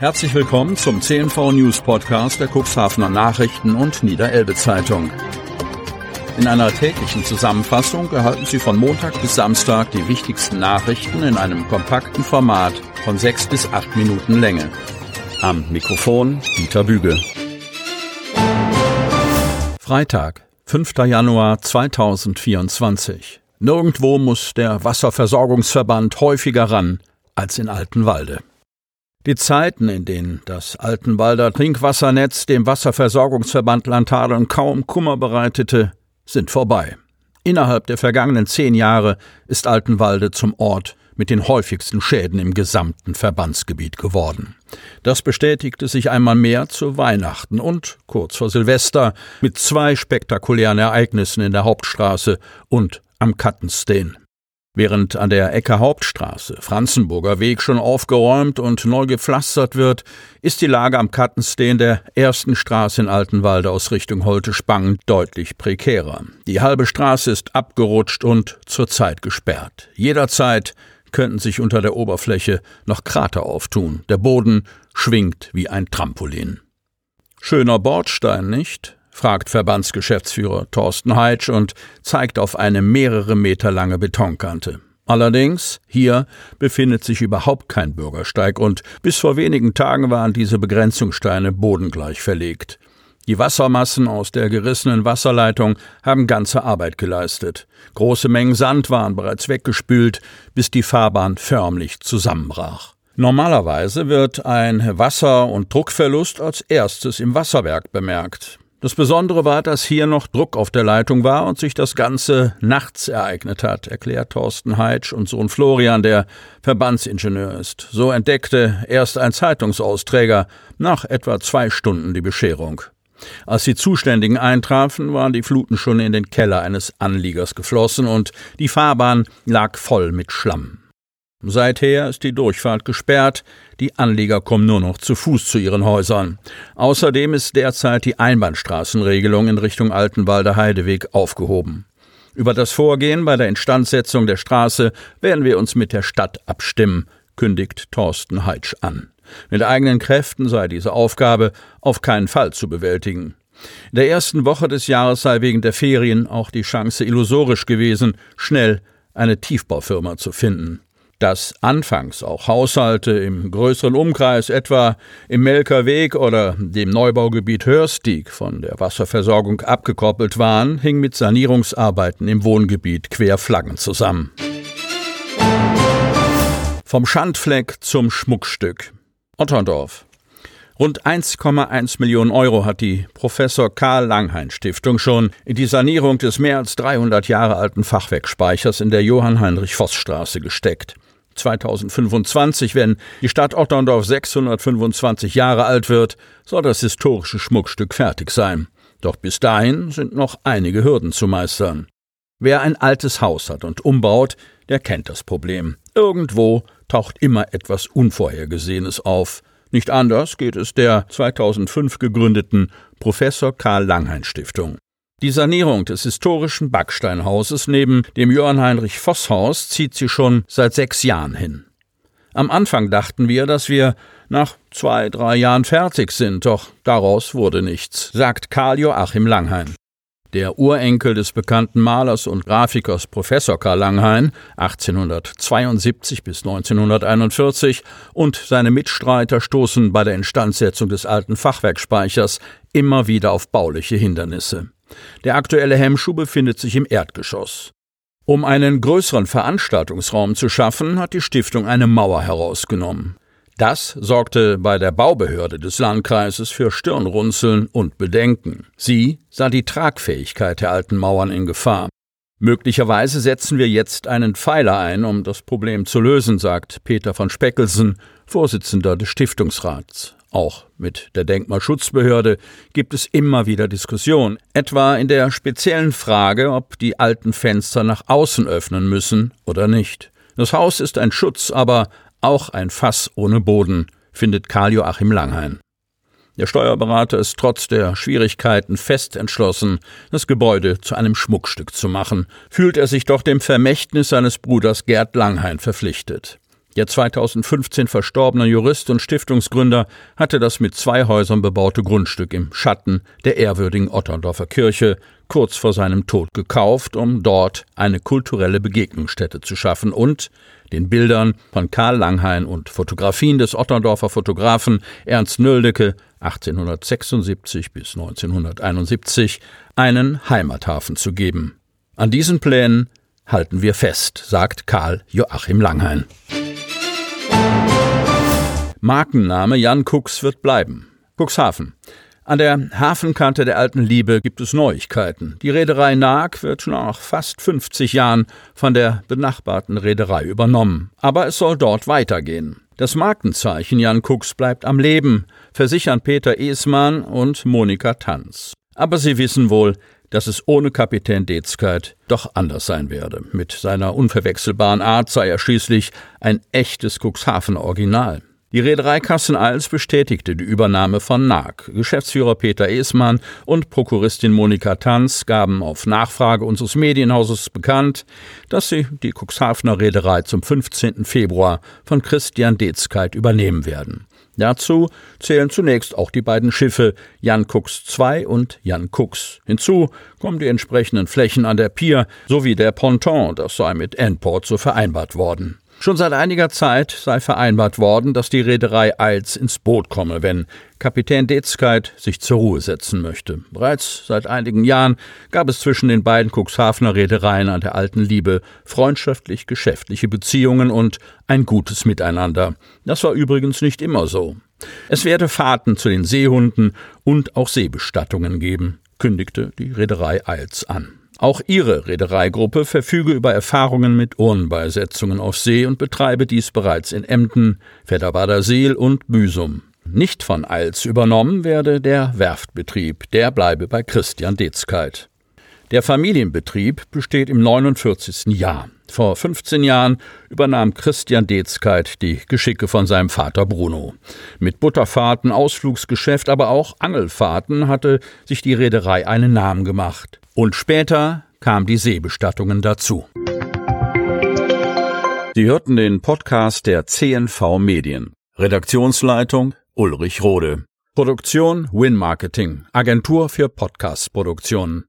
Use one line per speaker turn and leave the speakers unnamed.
Herzlich willkommen zum CNV News Podcast der Cuxhavener Nachrichten und Niederelbe Zeitung. In einer täglichen Zusammenfassung erhalten Sie von Montag bis Samstag die wichtigsten Nachrichten in einem kompakten Format von sechs bis acht Minuten Länge. Am Mikrofon Dieter Bügel. Freitag, 5. Januar 2024. Nirgendwo muss der Wasserversorgungsverband häufiger ran als in Altenwalde. Die Zeiten, in denen das Altenwalder Trinkwassernetz dem Wasserversorgungsverband Lanthadeln kaum Kummer bereitete, sind vorbei. Innerhalb der vergangenen zehn Jahre ist Altenwalde zum Ort mit den häufigsten Schäden im gesamten Verbandsgebiet geworden. Das bestätigte sich einmal mehr zu Weihnachten und kurz vor Silvester mit zwei spektakulären Ereignissen in der Hauptstraße und am Kattensteen. Während an der Ecke Hauptstraße Franzenburger Weg schon aufgeräumt und neu gepflastert wird, ist die Lage am Kattensteen der ersten Straße in Altenwalde aus Richtung Holte-Spangen deutlich prekärer. Die halbe Straße ist abgerutscht und zurzeit gesperrt. Jederzeit könnten sich unter der Oberfläche noch Krater auftun. Der Boden schwingt wie ein Trampolin. Schöner Bordstein, nicht? Fragt Verbandsgeschäftsführer Thorsten Heitsch und zeigt auf eine mehrere Meter lange Betonkante. Allerdings, hier befindet sich überhaupt kein Bürgersteig und bis vor wenigen Tagen waren diese Begrenzungssteine bodengleich verlegt. Die Wassermassen aus der gerissenen Wasserleitung haben ganze Arbeit geleistet. Große Mengen Sand waren bereits weggespült, bis die Fahrbahn förmlich zusammenbrach. Normalerweise wird ein Wasser- und Druckverlust als erstes im Wasserwerk bemerkt. Das Besondere war, dass hier noch Druck auf der Leitung war und sich das Ganze nachts ereignet hat, erklärt Thorsten Heitsch und Sohn Florian, der Verbandsingenieur ist. So entdeckte erst ein Zeitungsausträger nach etwa zwei Stunden die Bescherung. Als die Zuständigen eintrafen, waren die Fluten schon in den Keller eines Anliegers geflossen und die Fahrbahn lag voll mit Schlamm. Seither ist die Durchfahrt gesperrt, die Anlieger kommen nur noch zu Fuß zu ihren Häusern. Außerdem ist derzeit die Einbahnstraßenregelung in Richtung Altenwalder Heideweg aufgehoben. Über das Vorgehen bei der Instandsetzung der Straße werden wir uns mit der Stadt abstimmen, kündigt Thorsten Heitsch an. Mit eigenen Kräften sei diese Aufgabe auf keinen Fall zu bewältigen. In der ersten Woche des Jahres sei wegen der Ferien auch die Chance illusorisch gewesen, schnell eine Tiefbaufirma zu finden dass anfangs auch Haushalte im größeren Umkreis, etwa im Melkerweg oder dem Neubaugebiet Hörstieg, von der Wasserversorgung abgekoppelt waren, hing mit Sanierungsarbeiten im Wohngebiet Querflaggen zusammen. Vom Schandfleck zum Schmuckstück. Otterndorf. Rund 1,1 Millionen Euro hat die Professor Karl Langhain Stiftung schon in die Sanierung des mehr als 300 Jahre alten Fachwerkspeichers in der Johann-Heinrich-Voss-Straße gesteckt. 2025, wenn die Stadt Otterndorf 625 Jahre alt wird, soll das historische Schmuckstück fertig sein. Doch bis dahin sind noch einige Hürden zu meistern. Wer ein altes Haus hat und umbaut, der kennt das Problem. Irgendwo taucht immer etwas Unvorhergesehenes auf. Nicht anders geht es der 2005 gegründeten Professor Karl Langhain Stiftung. Die Sanierung des historischen Backsteinhauses neben dem Johann Heinrich Voss Haus zieht sie schon seit sechs Jahren hin. Am Anfang dachten wir, dass wir nach zwei, drei Jahren fertig sind, doch daraus wurde nichts, sagt Karl Joachim Langhain. Der Urenkel des bekannten Malers und Grafikers Professor Karl Langhain 1872 bis 1941 und seine Mitstreiter stoßen bei der Instandsetzung des alten Fachwerkspeichers immer wieder auf bauliche Hindernisse. Der aktuelle Hemmschuh befindet sich im Erdgeschoss. Um einen größeren Veranstaltungsraum zu schaffen, hat die Stiftung eine Mauer herausgenommen. Das sorgte bei der Baubehörde des Landkreises für Stirnrunzeln und Bedenken. Sie sah die Tragfähigkeit der alten Mauern in Gefahr. Möglicherweise setzen wir jetzt einen Pfeiler ein, um das Problem zu lösen, sagt Peter von Speckelsen, Vorsitzender des Stiftungsrats. Auch mit der Denkmalschutzbehörde gibt es immer wieder Diskussionen, etwa in der speziellen Frage, ob die alten Fenster nach außen öffnen müssen oder nicht. Das Haus ist ein Schutz, aber auch ein Fass ohne Boden, findet Karl Joachim Langhain. Der Steuerberater ist trotz der Schwierigkeiten fest entschlossen, das Gebäude zu einem Schmuckstück zu machen, fühlt er sich doch dem Vermächtnis seines Bruders Gerd Langhain verpflichtet. Der 2015 verstorbene Jurist und Stiftungsgründer hatte das mit zwei Häusern bebaute Grundstück im Schatten der ehrwürdigen Otterndorfer Kirche kurz vor seinem Tod gekauft, um dort eine kulturelle Begegnungsstätte zu schaffen und den Bildern von Karl Langhain und Fotografien des Otterndorfer Fotografen Ernst Nöldecke 1876 bis 1971 einen Heimathafen zu geben. An diesen Plänen halten wir fest, sagt Karl Joachim Langhain. Markenname Jan Cooks wird bleiben. Cuxhaven. An der Hafenkante der alten Liebe gibt es Neuigkeiten. Die Reederei Naag wird nach fast 50 Jahren von der benachbarten Reederei übernommen. Aber es soll dort weitergehen. Das Markenzeichen Jan Cooks bleibt am Leben, versichern Peter Esmann und Monika Tanz. Aber sie wissen wohl, dass es ohne Kapitän Dezkeit doch anders sein werde. Mit seiner unverwechselbaren Art sei er schließlich ein echtes Cuxhaven-Original. Die Reederei Kassen-Als bestätigte die Übernahme von NAG. Geschäftsführer Peter Esmann und Prokuristin Monika Tanz gaben auf Nachfrage unseres Medienhauses bekannt, dass sie die Cuxhavener Reederei zum 15. Februar von Christian Dezkeit übernehmen werden. Dazu zählen zunächst auch die beiden Schiffe Jan Cooks II und Jan Cooks. Hinzu kommen die entsprechenden Flächen an der Pier sowie der Ponton, das sei mit Endport so vereinbart worden. Schon seit einiger Zeit sei vereinbart worden, dass die Reederei Eils ins Boot komme, wenn Kapitän Dezkeit sich zur Ruhe setzen möchte. Bereits seit einigen Jahren gab es zwischen den beiden Cuxhavener Reedereien an der alten Liebe freundschaftlich-geschäftliche Beziehungen und ein gutes Miteinander. Das war übrigens nicht immer so. Es werde Fahrten zu den Seehunden und auch Seebestattungen geben, kündigte die Reederei Eils an. Auch ihre Reedereigruppe verfüge über Erfahrungen mit Urnenbeisetzungen auf See und betreibe dies bereits in Emden, Fedderbader Seel und Büsum. Nicht von Eils übernommen werde der Werftbetrieb, der bleibe bei Christian Dezkeit. Der Familienbetrieb besteht im 49. Jahr. Vor 15 Jahren übernahm Christian Dezkeit die Geschicke von seinem Vater Bruno. Mit Butterfahrten, Ausflugsgeschäft, aber auch Angelfahrten hatte sich die Reederei einen Namen gemacht. Und später kam die Seebestattungen dazu. Sie hörten den Podcast der CNV Medien. Redaktionsleitung Ulrich Rode. Produktion Win Marketing, Agentur für Podcast-Produktionen.